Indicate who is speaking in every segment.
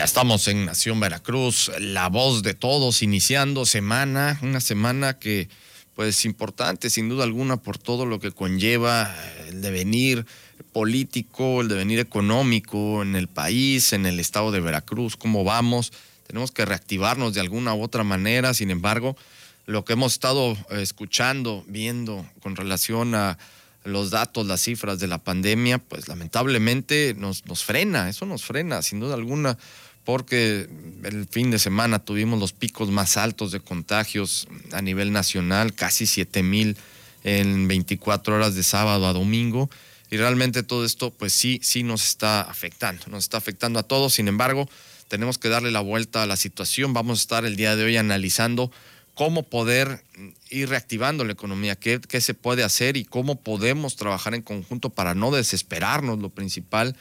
Speaker 1: Ya estamos en Nación Veracruz, la voz de todos, iniciando semana, una semana que pues importante sin duda alguna por todo lo que conlleva el devenir político, el devenir económico en el país, en el estado de Veracruz, cómo vamos. Tenemos que reactivarnos de alguna u otra manera, sin embargo, lo que hemos estado escuchando, viendo con relación a los datos, las cifras de la pandemia, pues lamentablemente nos, nos frena, eso nos frena, sin duda alguna, porque el fin de semana tuvimos los picos más altos de contagios a nivel nacional, casi 7 mil en 24 horas de sábado a domingo. Y realmente todo esto, pues sí, sí nos está afectando, nos está afectando a todos. Sin embargo, tenemos que darle la vuelta a la situación. Vamos a estar el día de hoy analizando cómo poder ir reactivando la economía, qué, qué se puede hacer y cómo podemos trabajar en conjunto para no desesperarnos. Lo principal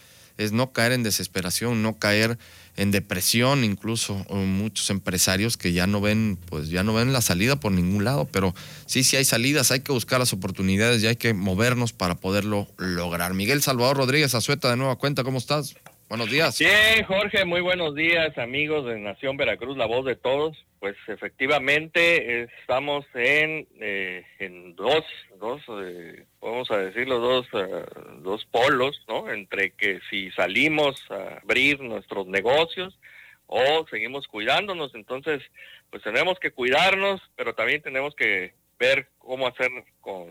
Speaker 1: no caer en desesperación, no caer en depresión, incluso muchos empresarios que ya no ven, pues ya no ven la salida por ningún lado, pero sí, sí hay salidas, hay que buscar las oportunidades y hay que movernos para poderlo lograr. Miguel Salvador Rodríguez Azueta, de nueva cuenta, ¿cómo estás? Buenos días.
Speaker 2: Bien, Jorge, muy buenos días, amigos de Nación Veracruz, la voz de todos. Pues efectivamente estamos en, eh, en dos, dos eh, vamos a decirlo, dos, eh, dos polos, ¿no? Entre que si salimos a abrir nuestros negocios o seguimos cuidándonos, entonces pues tenemos que cuidarnos, pero también tenemos que ver cómo hacer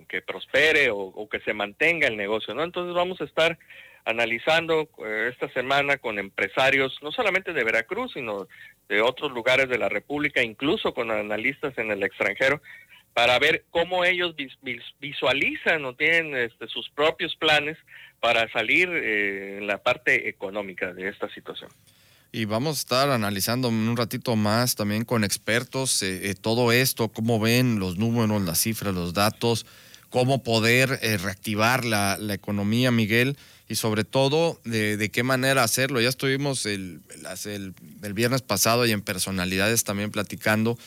Speaker 2: que prospere o, que se mantenga el negocio, ¿no? Entonces vamos a estar analizando eh, esta semana con empresarios, no solamente de Veracruz, sino de otros lugares de la República, incluso con analistas en el extranjero, para ver cómo ellos visualizan o tienen este, sus propios planes para salir eh, en la parte económica de esta situación.
Speaker 1: Y vamos a estar analizando un ratito más también con expertos eh, todo esto, cómo ven los números, las cifras, los datos, cómo poder reactivar la, la economía, Miguel y sobre todo de, qué manera hacerlo. Ya estuvimos el, el, viernes pasado y en personalidades también platicando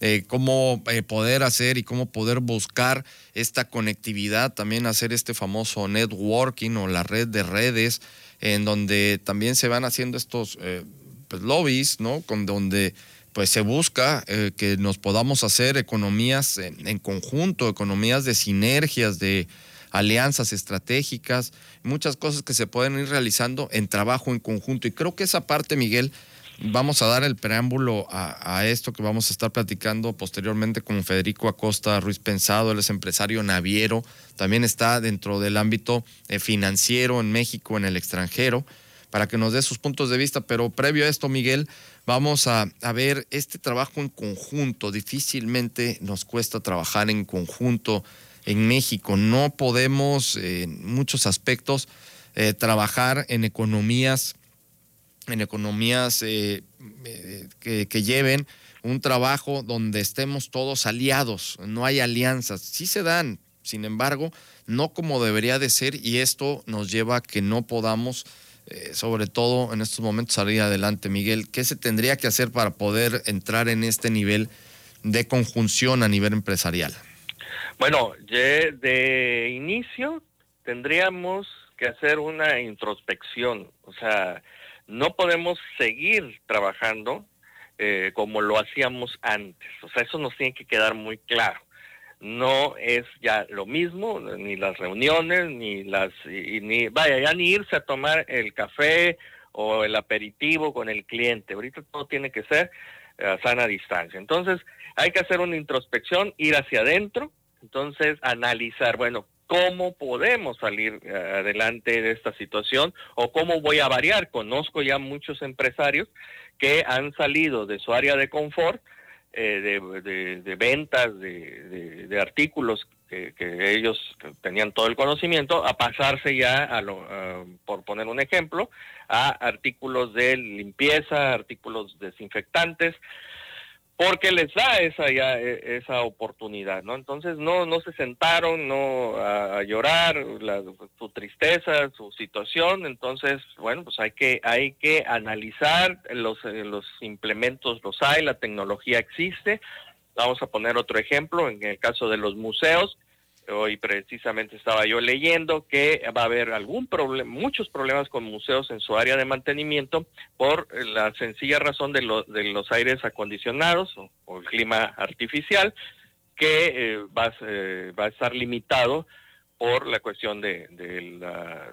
Speaker 1: eh, cómo eh, poder hacer y cómo poder buscar esta conectividad, también hacer este famoso networking o la red de redes, en donde también se van haciendo estos eh, pues, lobbies, ¿no? Con donde pues se busca que nos podamos hacer economías en conjunto, economías de sinergias, de alianzas estratégicas, muchas cosas que se pueden ir realizando en trabajo en conjunto. Y creo que esa parte, Miguel, vamos a dar el preámbulo a, esto que vamos a estar platicando posteriormente con Federico Acosta Ruiz Pensado, él es empresario naviero, también está dentro del ámbito eh, financiero en México, en el extranjero, para que nos dé sus puntos de vista. Pero previo a esto, Miguel, vamos a, ver este trabajo en conjunto. Difícilmente nos cuesta trabajar en conjunto en México. No podemos, en muchos aspectos, eh, trabajar en economías, en economías eh, eh, que, que, lleven un trabajo donde estemos todos aliados. No hay alianzas. Sí se dan, sin embargo, no como debería de ser y esto nos lleva a que no podamos, sobre todo en estos momentos, salir adelante. Miguel, ¿qué se tendría que hacer para poder entrar en este nivel de conjunción a nivel empresarial?
Speaker 2: Bueno, de inicio tendríamos que hacer una introspección, o sea, no podemos seguir trabajando eh, como lo hacíamos antes, o sea, eso nos tiene que quedar muy claro. No es ya lo mismo, ni las reuniones, ni las, ni, vaya, ya ni irse a tomar el café o el aperitivo con el cliente. Ahorita todo tiene que ser a sana distancia. Entonces, hay que hacer una introspección, ir hacia adentro, entonces, analizar, bueno, cómo podemos salir eh, adelante de esta situación o cómo voy a variar. Conozco ya muchos empresarios que han salido de su área de confort, eh, de, ventas de, artículos que, ellos tenían todo el conocimiento, a pasarse ya, a lo, por poner un ejemplo, a artículos de limpieza, artículos desinfectantes, porque les da esa ya e, esa oportunidad, ¿no? Entonces no no se sentaron no a, llorar su tristeza, su situación, entonces bueno pues hay que hay que analizar los los implementos los hay, la tecnología existe. Vamos a poner otro ejemplo en el caso de los museos Hoy precisamente estaba yo leyendo que va a haber algún problema, muchos problemas con museos en su área de mantenimiento por la sencilla razón de, los aires acondicionados o, el clima artificial que eh, va, eh, va, a estar limitado por la cuestión de,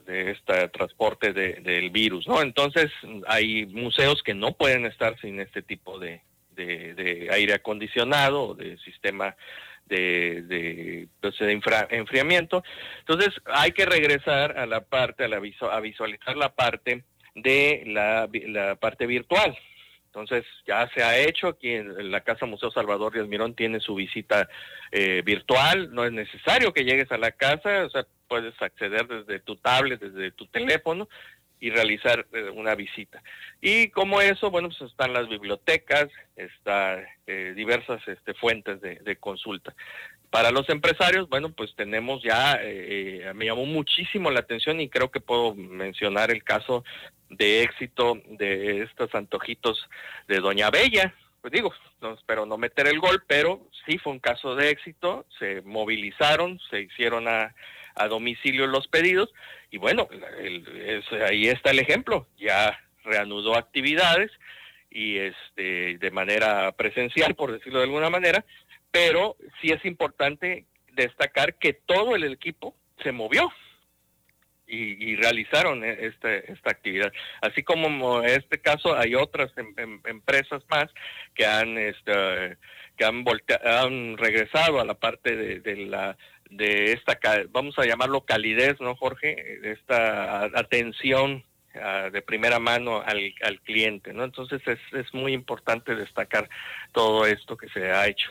Speaker 2: de, este transporte del virus, ¿no? Entonces hay museos que no pueden estar sin este tipo de, de aire acondicionado de sistema de, de, pues, de enfriamiento. Entonces hay que regresar a la parte, a, la a visualizar la parte de la, la parte virtual. Entonces ya se ha hecho aquí en la Casa Museo Salvador Díaz Mirón tiene su visita eh, virtual, no es necesario que llegues a la casa, o sea, puedes acceder desde tu tablet, desde tu teléfono y realizar eh, una visita. Y como eso, bueno, pues están las bibliotecas, está eh, diversas este, fuentes de, consulta. Para los empresarios, bueno, pues tenemos ya, eh, me llamó muchísimo la atención y creo que puedo mencionar el caso de éxito de estos antojitos de Doña Bella. Pues digo, no espero no meter el gol, pero sí fue un caso de éxito, se movilizaron, se hicieron a, a domicilio los pedidos. Y bueno, ahí está el ejemplo, ya reanudó actividades y este de manera presencial, por decirlo de alguna manera, pero sí es importante destacar que todo el equipo se movió y, realizaron e, este, esta actividad. Así como en este caso hay otras em, em, empresas más que han este, que han, han regresado a la parte de la de esta, vamos a llamarlo calidez, ¿no, Jorge? Esta atención ah, de primera mano al, al cliente, ¿no? Entonces es, es muy importante destacar todo esto que se ha hecho.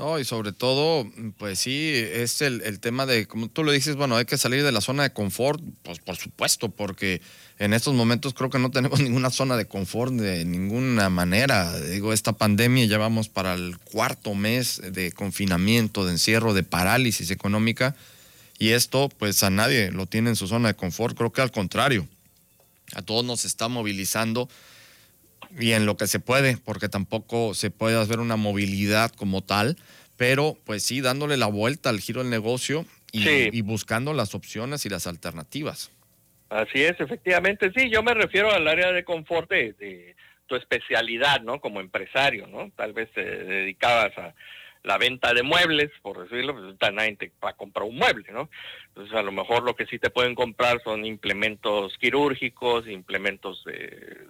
Speaker 1: No, y sobre todo, pues sí, es el, el, tema de, como tú lo dices, bueno, hay que salir de la zona de confort, pues por supuesto, porque en estos momentos creo que no tenemos ninguna zona de confort de ninguna manera. Digo, esta pandemia ya vamos para el cuarto mes de confinamiento, de encierro, de parálisis económica, y esto, pues a nadie lo tiene en su zona de confort, creo que al contrario, a todos nos está movilizando y en lo que se puede, porque tampoco se puede hacer una movilidad como tal, pero pues sí, dándole la vuelta al giro del negocio y, buscando las opciones y las alternativas.
Speaker 2: Así es, efectivamente, sí, yo me refiero al área de confort de, tu especialidad, ¿no? Como empresario, ¿no? Tal vez te dedicabas a la venta de muebles, por decirlo, pues nadie te va a comprar un mueble, ¿no? Entonces a lo mejor lo que sí te pueden comprar son implementos quirúrgicos, implementos de,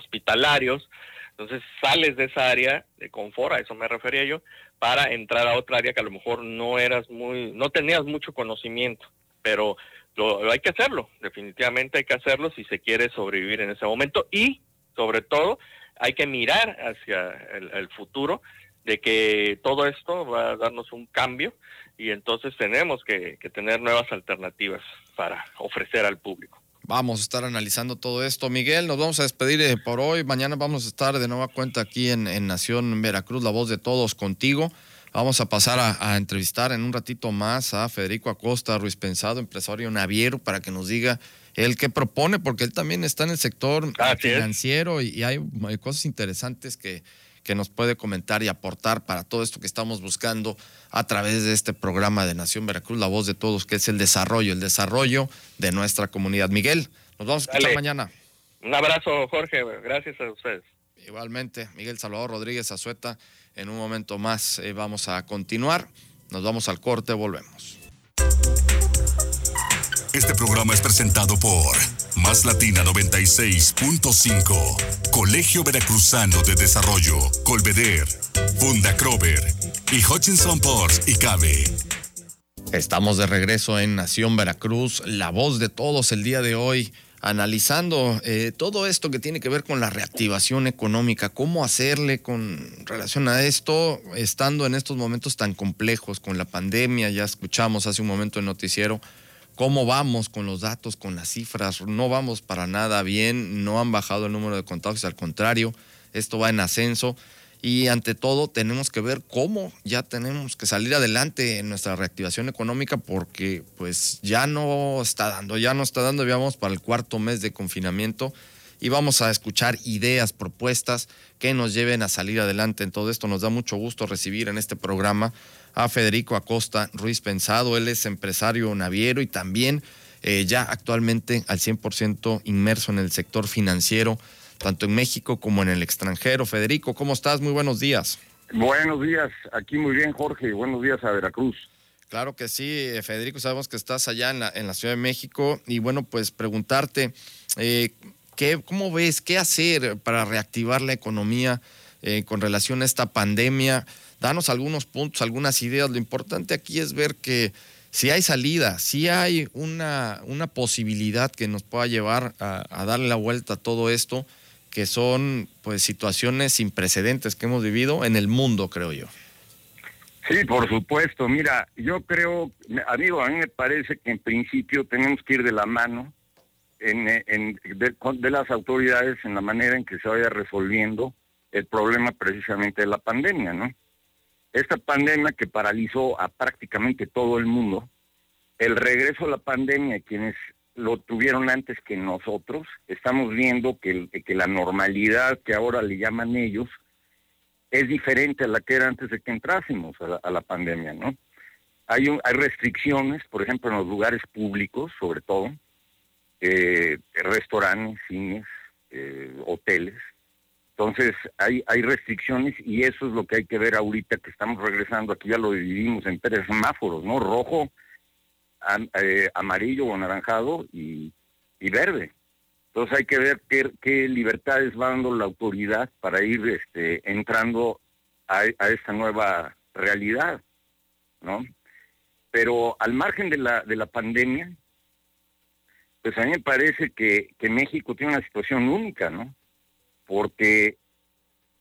Speaker 2: hospitalarios. Entonces sales de esa área de confort, a eso me refería yo, para entrar a otra área que a lo mejor no eras muy, no tenías mucho conocimiento, pero lo, hay que hacerlo, definitivamente hay que hacerlo si se quiere sobrevivir en ese momento y sobre todo hay que mirar hacia el, futuro de que todo esto va a darnos un cambio y entonces tenemos que tener nuevas alternativas para ofrecer al público.
Speaker 1: Vamos a estar analizando todo esto. Miguel, nos vamos a despedir eh, por hoy. Mañana vamos a estar de nueva cuenta aquí en, Nación Veracruz, la voz de todos contigo. Vamos a pasar a, entrevistar en un ratito más a Federico Acosta, Ruiz Pensado, empresario naviero, para que nos diga él qué propone, porque él también está en el sector financiero y, hay, cosas interesantes que, que nos puede comentar y aportar para todo esto que estamos buscando a través de este programa de Nación Veracruz, la voz de todos, que es el desarrollo, el desarrollo de nuestra comunidad. Miguel, nos vamos a escuchar mañana.
Speaker 2: Un abrazo, Jorge, gracias a ustedes.
Speaker 1: Igualmente, Miguel Salvador Rodríguez Azueta, en un momento más eh, vamos a continuar. Nos vamos al corte, volvemos.
Speaker 3: Este programa es presentado por Más Latina 96.5, Colegio Veracruzano de Desarrollo, Colveder, Funda Crover y Hutchinson Ports y Cabe.
Speaker 1: Estamos de regreso en Nación Veracruz, la voz de todos el día de hoy, analizando eh, todo esto que tiene que ver con la reactivación económica, cómo hacerle con relación a esto, estando en estos momentos tan complejos con la pandemia, ya escuchamos hace un momento el noticiero cómo vamos con los datos, con las cifras. No vamos para nada bien, no han bajado el número de contagios, al contrario, esto va en ascenso. y ante todo tenemos que ver cómo ya tenemos que salir adelante en nuestra reactivación económica porque pues ya no está dando, ya no está dando, ya vamos para el cuarto mes de confinamiento y vamos a escuchar ideas, propuestas que nos lleven a salir adelante en todo esto. Nos da mucho gusto recibir en este programa a Federico Acosta Ruiz Pensado, él es empresario naviero y también eh, ya actualmente al 100% inmerso en el sector financiero tanto en México como en el extranjero. Federico, ¿cómo estás? Muy buenos días.
Speaker 4: Buenos días, aquí muy bien Jorge, buenos días a Veracruz.
Speaker 1: Claro que sí, eh, Federico, sabemos que estás allá en la, en la Ciudad de México y bueno, pues preguntarte, eh, ¿qué, ¿cómo ves qué hacer para reactivar la economía eh, con relación a esta pandemia? Danos algunos puntos, algunas ideas. Lo importante aquí es ver que si hay salida, si hay una, una posibilidad que nos pueda llevar a, a darle la vuelta a todo esto que son pues situaciones sin precedentes que hemos vivido en el mundo, creo yo.
Speaker 4: Sí, por supuesto. Mira, yo creo, amigo, a mí me parece que en principio tenemos que ir de la mano en, de, las autoridades en la manera en que se vaya resolviendo el problema precisamente de la pandemia, ¿no? Esta pandemia que paralizó a prácticamente todo el mundo, el regreso a la pandemia, quienes lo tuvieron antes que nosotros. Estamos viendo que, la normalidad que ahora le llaman ellos es diferente a la que era antes de que entrásemos a la, pandemia, ¿no? Hay, hay restricciones, por ejemplo, en los lugares públicos, sobre todo, eh, restaurantes, cines, eh, hoteles. Entonces, hay, hay restricciones y eso es lo que hay que ver ahorita que estamos regresando. Aquí ya lo dividimos en tres semáforos, ¿no? Rojo, eh, amarillo o anaranjado y, verde. Entonces hay que ver qué, libertades va dando la autoridad para ir este, entrando a, esta nueva realidad, ¿no? Pero al margen de la, de la pandemia, pues a mí me parece que, que México tiene una situación única, ¿no? Porque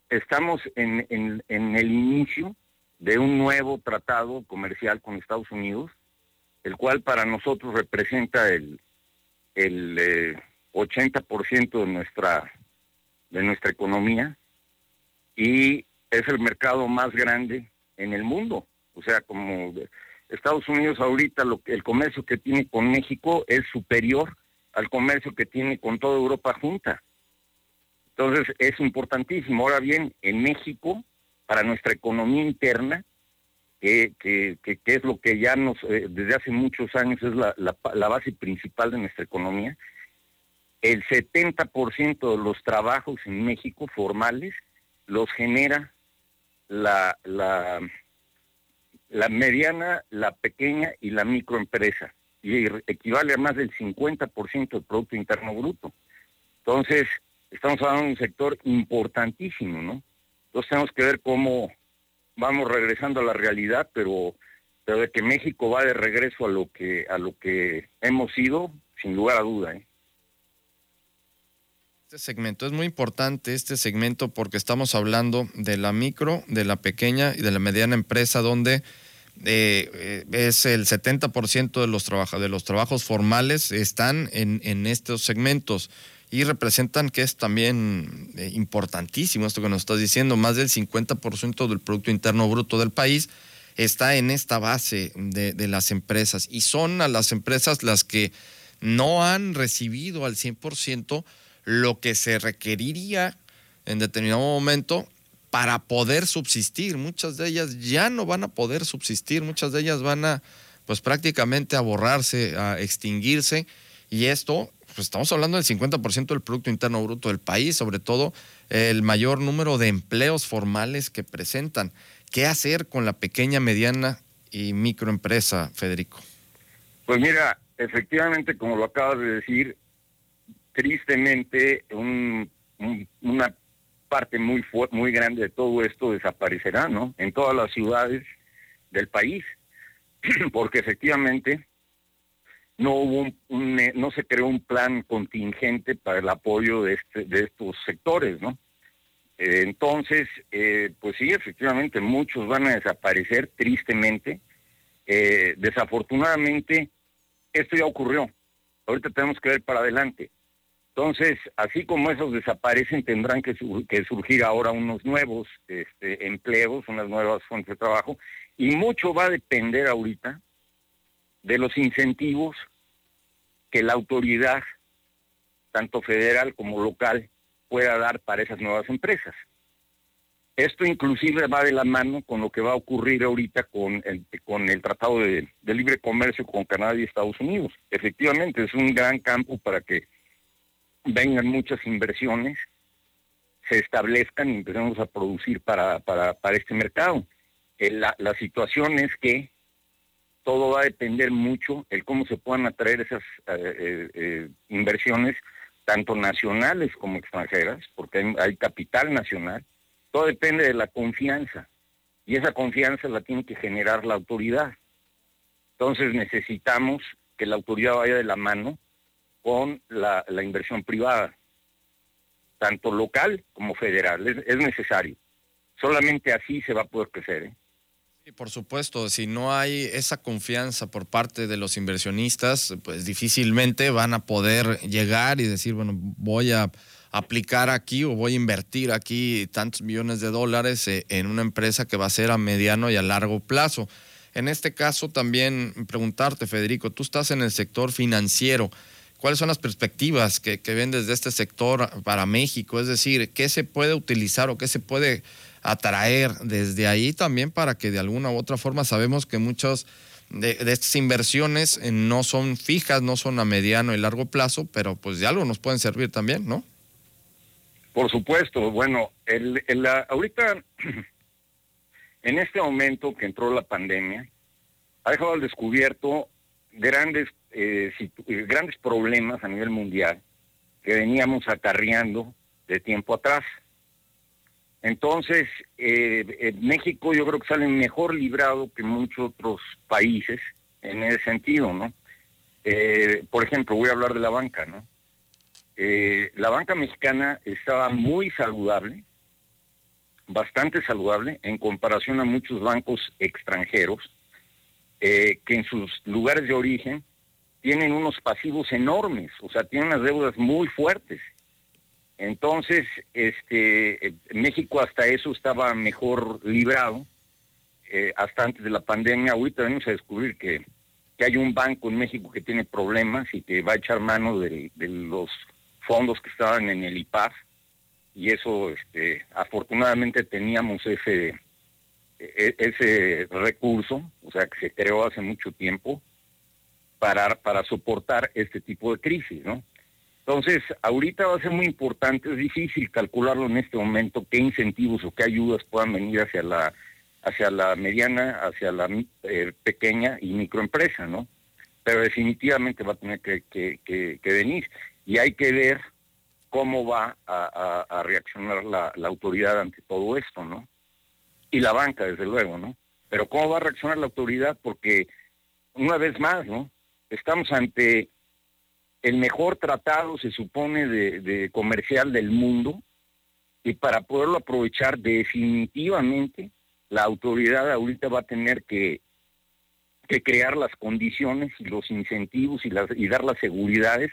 Speaker 4: estamos en, en, en el inicio de un nuevo tratado comercial con Estados Unidos el cual para nosotros representa el, el 80% eh, de nuestra, de nuestra economía y es el mercado más grande en el mundo. O sea, como Estados Unidos ahorita lo, el comercio que tiene con México es superior al comercio que tiene con toda Europa junta. Entonces es importantísimo. Ahora bien, en México, para nuestra economía interna, que, que, que, es lo que ya nos, eh, desde hace muchos años es la, la, base principal de nuestra economía. El 70% de los trabajos en México formales los genera la, la, la mediana, la pequeña y la microempresa, y equivale a más del 50% del Producto Interno Bruto. Entonces, estamos hablando de un sector importantísimo, ¿no? Entonces tenemos que ver cómo, vamos regresando a la realidad, pero, pero de que México va de regreso a lo que a lo que hemos sido, sin lugar a duda. ¿eh?
Speaker 1: Este segmento. Es muy importante, este segmento, porque estamos hablando de la micro, de la pequeña y de la mediana empresa, donde eh, eh, es el 70% de los, de los trabajos formales están en, en estos segmentos y representan que es también eh, importantísimo esto que nos estás diciendo, más del 50% del Producto Interno Bruto del país está en esta base de, de, las empresas y son a las empresas las que no han recibido al 100% lo que se requeriría en determinado momento para poder subsistir. Muchas de ellas ya no van a poder subsistir, muchas de ellas van a pues prácticamente a borrarse, a extinguirse y esto pues estamos hablando del 50% del Producto Interno Bruto del país, sobre todo el mayor número de empleos formales que presentan. ¿Qué hacer con la pequeña, mediana y microempresa, Federico?
Speaker 4: Pues mira, efectivamente, como lo acabas de decir, tristemente una parte muy muy grande de todo esto desaparecerá, ¿no? En todas las ciudades del país, porque efectivamente no hubo un, eh, no se creó un plan contingente para el apoyo de este de estos sectores no eh, entonces eh, pues sí efectivamente muchos van a desaparecer tristemente. Desafortunadamente esto ya ocurrió. Ahorita tenemos que ver para adelante Entonces, así como esos desaparecen, tendrán que, surgir ahora unos nuevos este, empleos, unas nuevas fuentes de trabajo, y mucho va a depender ahorita de los incentivos que la autoridad, tanto federal como local, pueda dar para esas nuevas empresas. Esto inclusive va de la mano con lo que va a ocurrir ahorita con el, con el Tratado de, Libre Comercio con Canadá y Estados Unidos. Efectivamente, es un gran campo para que vengan muchas inversiones, se establezcan y empecemos a producir para, para, para este mercado. Eh, la, situación es que todo va a depender mucho el cómo se puedan atraer esas eh, eh, inversiones, tanto nacionales como extranjeras, porque hay capital nacional, todo depende de la confianza. Y esa confianza la tiene que generar la autoridad. Entonces necesitamos que la autoridad vaya de la mano con la, inversión privada, tanto local como federal. Es, necesario. Solamente así se va a poder crecer. ¿eh?
Speaker 1: Por supuesto, si no hay esa confianza por parte de los inversionistas, pues difícilmente van a poder llegar y decir, bueno, voy a aplicar aquí o voy a invertir aquí tantos millones de dólares eh, en una empresa que va a ser a mediano y a largo plazo. En este caso también preguntarte, Federico, tú estás en el sector financiero. ¿Cuáles son las perspectivas que, ven desde este sector para México? Es decir, ¿qué se puede utilizar o qué se puede atraer desde ahí también para que de alguna u otra forma sabemos que muchas de, estas inversiones eh, no son fijas, no son a mediano y largo plazo, pero pues de algo nos pueden servir también, ¿no?
Speaker 4: Por supuesto, bueno, el, ahorita, en este momento que entró la pandemia, ha dejado al descubierto grandes, eh, grandes problemas a nivel mundial que veníamos acarreando de tiempo atrás. Entonces, eh, México yo creo que sale mejor librado que muchos otros países en ese sentido, ¿no? Eh, por ejemplo, voy a hablar de la banca, ¿no? Eh, la banca mexicana estaba muy saludable, bastante saludable en comparación a muchos bancos extranjeros eh, que en sus lugares de origen tienen unos pasivos enormes, o sea, tienen unas deudas muy fuertes. Entonces, este, eh, México hasta eso estaba mejor librado, hasta antes de la pandemia. Ahorita venimos a descubrir que, hay un banco en México que tiene problemas y que va a echar mano de los fondos que estaban en el IPAF y eso este, afortunadamente teníamos ese e, ese recurso, o sea que se creó hace mucho tiempo para para soportar este tipo de crisis, ¿no? Entonces, ahorita va a ser muy importante, es difícil calcularlo en este momento qué incentivos o qué ayudas puedan venir hacia la hacia la mediana, hacia la eh, pequeña y microempresa, ¿no? Pero definitivamente va a tener que, que, que venir y hay que ver cómo va a, reaccionar la, autoridad ante todo esto, ¿no? Y la banca, desde luego, ¿no? Pero cómo va a reaccionar la autoridad, porque una vez más, ¿no? Estamos ante el mejor tratado, se supone, de, comercial del mundo, y para poderlo aprovechar definitivamente, la autoridad ahorita va a tener que, crear las condiciones y los incentivos y dar las seguridades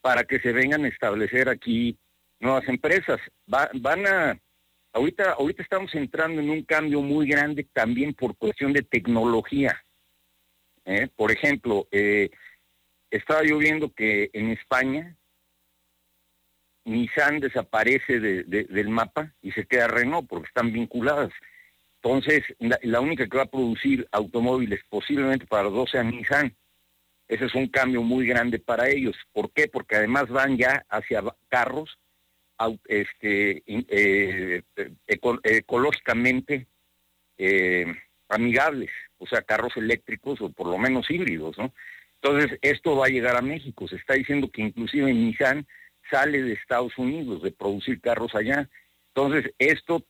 Speaker 4: para que se vengan a establecer aquí nuevas empresas. van a, ahorita, ahorita estamos entrando en un cambio muy grande también por cuestión de tecnología. ¿Eh? Por ejemplo, eh, estaba yo viendo que en España Nissan desaparece del mapa y se queda Renault porque están vinculadas. Entonces, la, única que va a producir automóviles posiblemente para los dos sea Nissan. Ese es un cambio muy grande para ellos. ¿Por qué? Porque además van ya hacia carros este, eh, ecológicamente amigables, o sea, carros eléctricos o por lo menos híbridos, ¿no? Entonces, esto va a llegar a México. Se está diciendo que inclusive Nissan sale de Estados Unidos de producir carros allá. Entonces, esto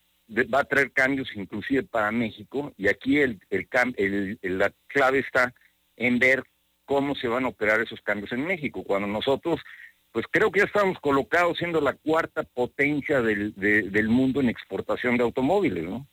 Speaker 4: va a traer cambios inclusive para México y aquí el, el, la clave está en ver cómo se van a operar esos cambios en México, cuando nosotros, pues creo que ya estamos colocados siendo la cuarta potencia del, del mundo en exportación de automóviles, ¿no?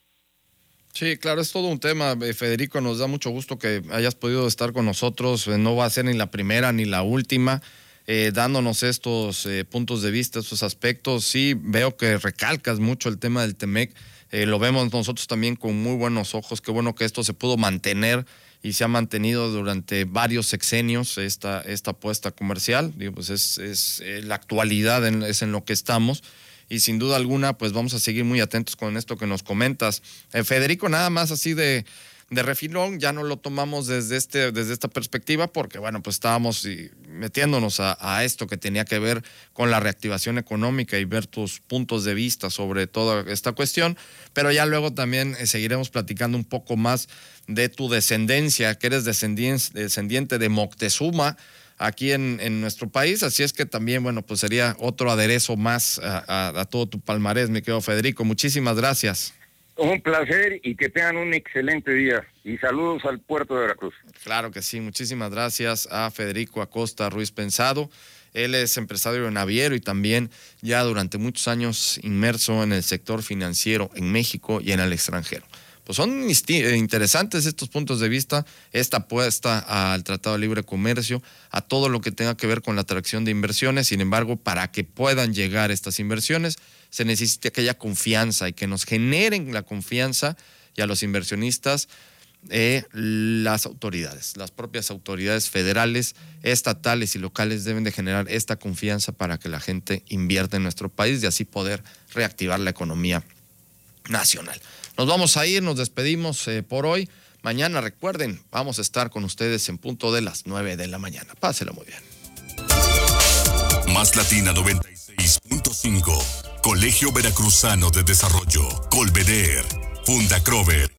Speaker 1: Sí, claro, es todo un tema. Eh, Federico, nos da mucho gusto que hayas podido estar con nosotros. Eh, no va a ser ni la primera ni la última. eh, dándonos estos eh, puntos de vista, estos aspectos. Sí, veo que recalcas mucho el tema del Temec. Lo vemos nosotros también con muy buenos ojos. Qué bueno que esto se pudo mantener y se ha mantenido durante varios sexenios esta, esta apuesta comercial. Digo, pues es, es la actualidad, es en lo que estamos y sin duda alguna, pues vamos a seguir muy atentos con esto que nos comentas. Federico, nada más así de, de refilón, ya no lo tomamos desde, este, desde esta perspectiva porque, bueno, pues estábamos metiéndonos a, esto que tenía que ver con la reactivación económica y ver tus puntos de vista sobre toda esta cuestión, pero ya luego también eh, seguiremos platicando un poco más de tu descendencia, que eres descendiente de Moctezuma, aquí en, en, nuestro país. Así es que también, bueno, pues sería otro aderezo más a, a todo tu palmarés, mi querido Federico. Muchísimas gracias.
Speaker 4: Un placer y que tengan un excelente día. Y saludos al puerto de Veracruz.
Speaker 1: Claro que sí. Muchísimas gracias a Federico Acosta Ruiz Pensado. Él es empresario naviero y también ya durante muchos años inmerso en el sector financiero en México y en el extranjero. Pues son interesantes estos puntos de vista, esta apuesta al Tratado de Libre Comercio, a todo lo que tenga que ver con la atracción de inversiones. Sin embargo, para que puedan llegar estas inversiones, se necesita que haya confianza y que nos generen la confianza y a los inversionistas eh, las autoridades, las propias autoridades federales, estatales y locales deben de generar esta confianza para que la gente invierta en nuestro país y así poder reactivar la economía nacional. Nos vamos a ir, nos despedimos eh, por hoy. Mañana recuerden, vamos a estar con ustedes en punto de las 9 de la mañana. Páselo muy bien.
Speaker 3: Más Latina 96.5 Colegio Veracruzano de Desarrollo, Colveder, Funda Crover